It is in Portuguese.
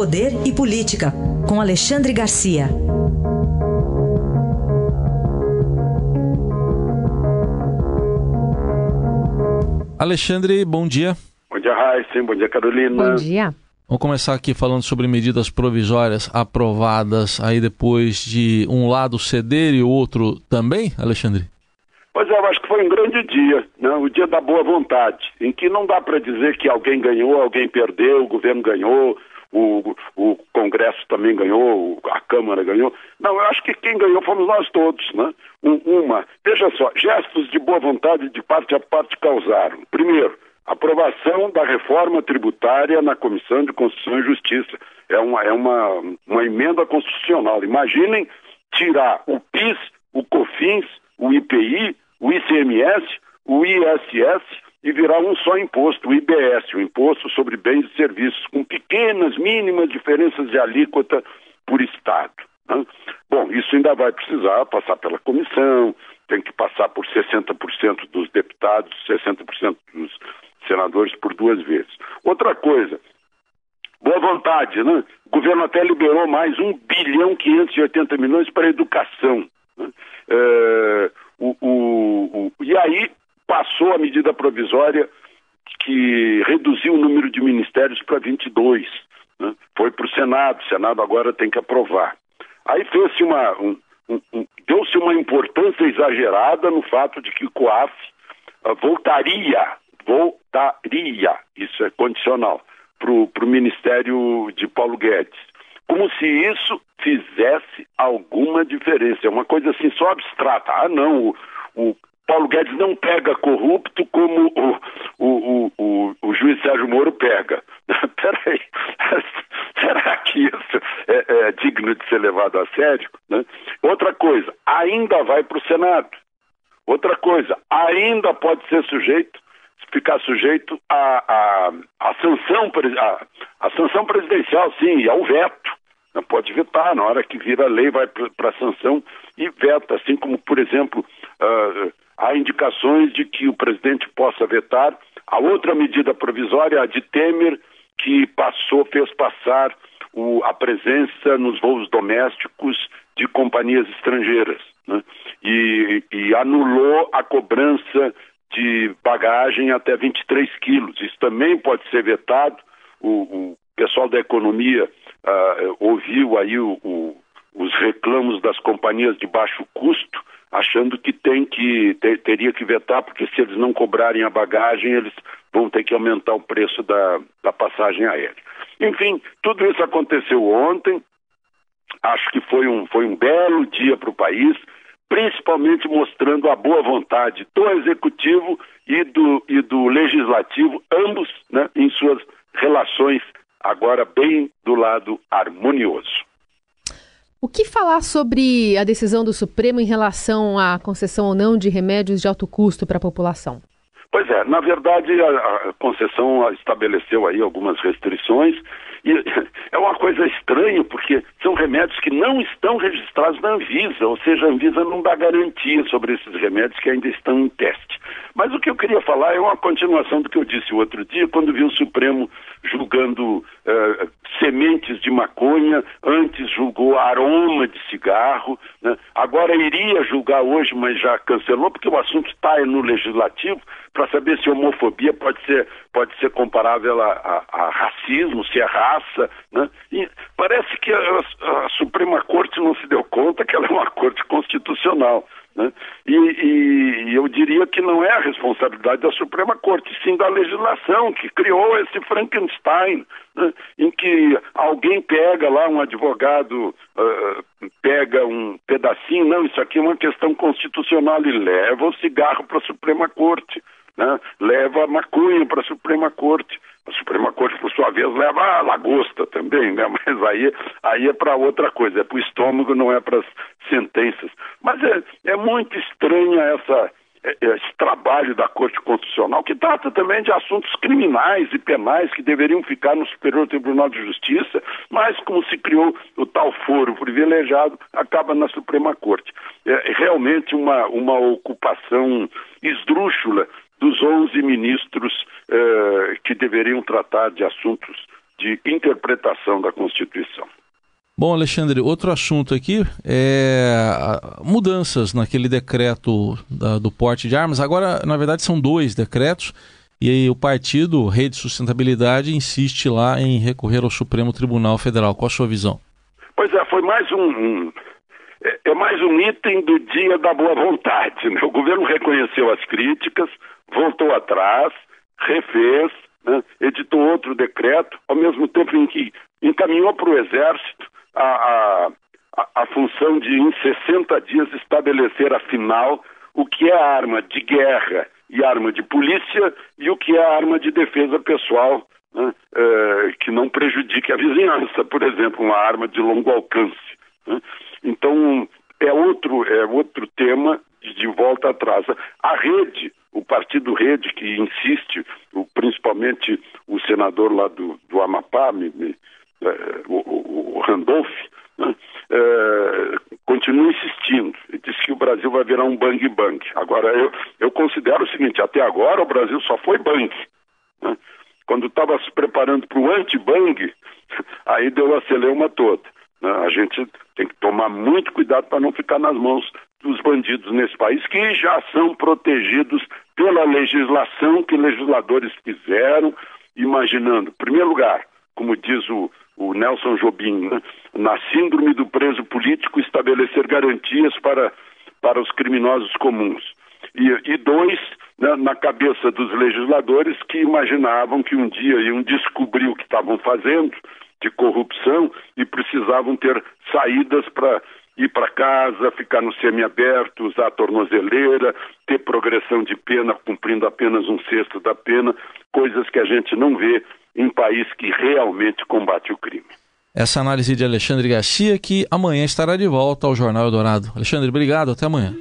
Poder e Política, com Alexandre Garcia. Alexandre, bom dia. Bom dia, Raíssa. Bom dia, Carolina. Bom dia. Vamos começar aqui falando sobre medidas provisórias aprovadas aí depois de um lado ceder e o outro também, Alexandre? Pois é, eu acho que foi um grande dia, né? o dia da boa vontade, em que não dá para dizer que alguém ganhou, alguém perdeu, o governo ganhou, o, o Congresso também ganhou, a Câmara ganhou. Não, eu acho que quem ganhou fomos nós todos, né? Um, uma, veja só, gestos de boa vontade de parte a parte causaram. Primeiro, aprovação da reforma tributária na Comissão de Constituição e Justiça. É uma, é uma, uma emenda constitucional. Imaginem tirar o PIS, o COFINS, o IPI, o ICMS, o ISS e virar um só imposto, o IBS, o Imposto sobre Bens e Serviços, com pequenas, mínimas diferenças de alíquota por Estado. Né? Bom, isso ainda vai precisar passar pela comissão, tem que passar por 60% dos deputados, 60% dos senadores por duas vezes. Outra coisa, boa vontade, né? O governo até liberou mais 1 bilhão 580 milhões para a educação. Né? É, o, o, o, e aí passou a medida provisória que reduziu o número de ministérios para 22. Né? Foi para o Senado, o Senado agora tem que aprovar. Aí fez-se uma. Um, deu-se uma importância exagerada no fato de que o COAF uh, voltaria, voltaria, isso é condicional, para o Ministério de Paulo Guedes. Como se isso fizesse alguma diferença. É uma coisa assim só abstrata. Ah, não, o, o Paulo Guedes não pega corrupto como o, o, o, o juiz Sérgio Moro pega. Peraí, será que isso é, é, digno de ser levado a sério? Né? Outra coisa, ainda vai para o Senado. Outra coisa, ainda pode ser sujeito, ficar sujeito à a, a, a, sanção, a, a sanção presidencial, sim, ao veto. Não pode vetar, na hora que vira lei vai para a sanção e veta, assim como, por exemplo, uh, há indicações de que o presidente possa vetar a outra medida provisória, a de Temer, que passou, fez passar o, a presença nos voos domésticos de companhias estrangeiras né? e, e, anulou a cobrança de bagagem até 23 quilos. Isso também pode ser vetado. O, o pessoal da economia uh, ouviu aí o, os reclamos das companhias de baixo custo achando que tem que ter, teria que vetar, porque se eles não cobrarem a bagagem, eles vão ter que aumentar o preço da, da passagem aérea. Enfim, tudo isso aconteceu ontem. Acho que foi um, foi um belo dia para o país, principalmente mostrando a boa vontade do executivo e do, e do legislativo, ambos né, em suas relações, agora bem do lado harmonioso. O que falar sobre a decisão do Supremo em relação à concessão ou não de remédios de alto custo para a população? Pois é, na verdade a, a concessão estabeleceu aí algumas restrições e é uma coisa estranha porque são remédios que não estão registrados na Anvisa, ou seja, a Anvisa não dá garantia sobre esses remédios que ainda estão em teste. Mas o que eu queria falar é uma continuação do que eu disse o outro dia, quando vi o Supremo julgando uh, sementes de maconha, antes julgou aroma de cigarro, né? agora iria julgar hoje, mas já cancelou, porque o assunto está no legislativo, para saber se homofobia pode ser, pode ser comparável a, a, a racismo, se é Né? E parece que a, a Suprema Corte não se deu conta que ela é uma corte constitucional. Né? E, e, e, eu diria que não é a responsabilidade da Suprema Corte, sim da legislação que criou esse Frankenstein, né? em que alguém pega lá, um advogado uh, pega um pedacinho, não, isso aqui é uma questão constitucional e leva o cigarro para a Suprema Corte, né? leva a maconha para a Suprema Corte. A Suprema Corte, por sua vez, leva a lagosta também, né? Mas aí, aí é para outra coisa, é para o estômago, não é para as sentenças. Mas é, é muito estranha essa, é, é, esse trabalho da Corte Constitucional, que trata também de assuntos criminais e penais que deveriam ficar no Superior Tribunal de Justiça, mas como se criou o tal foro privilegiado, acaba na Suprema Corte. É realmente uma, uma ocupação esdrúxula dos 11 ministros eh, deveriam tratar de assuntos de interpretação da Constituição. Bom, Alexandre, outro assunto aqui é mudanças naquele decreto da, do porte de armas. Agora, na verdade, são dois decretos. E aí o partido Rede Sustentabilidade insiste lá em recorrer ao Supremo Tribunal Federal. Qual a sua visão? Pois é, foi mais um, um é, é mais um item do dia da boa vontade. Né? O governo reconheceu as críticas, voltou atrás, refez, né? editou outro decreto, ao mesmo tempo em que encaminhou para o Exército a, a, a função de, em 60 dias, estabelecer, afinal, o que é arma de guerra e arma de polícia e o que é arma de defesa pessoal, né? é, que não prejudique a vizinhança, por exemplo, uma arma de longo alcance. Né? Então, é outro, é outro tema de volta atrás. A rede, o partido Rede, que insiste, o, principalmente o senador lá do, do Amapá, me, me, é, o, o, Randolph, né, é, continua insistindo. Ele disse que o Brasil vai virar um bang-bang. Agora, eu, eu considero o seguinte: até agora o Brasil só foi bang. Né? Quando estava se preparando para o anti-bang, aí deu a celeuma toda. Né? A gente tem que tomar muito cuidado para não ficar nas mãos dos bandidos nesse país, que já são protegidos pela legislação que legisladores fizeram, imaginando, em primeiro lugar, como diz o, o Nelson Jobim, né? na síndrome do preso político, estabelecer garantias para, para os criminosos comuns. E, e dois, né, na cabeça dos legisladores que imaginavam que um dia iam descobrir o que estavam fazendo de corrupção e precisavam ter saídas para ir para casa, ficar no semiaberto, usar a tornozeleira, ter progressão de pena cumprindo apenas um sexto da pena, coisas que a gente não vê em país que realmente combate o crime. Essa análise de Alexandre Garcia, que amanhã estará de volta ao Jornal Eldorado. Alexandre, obrigado, até amanhã.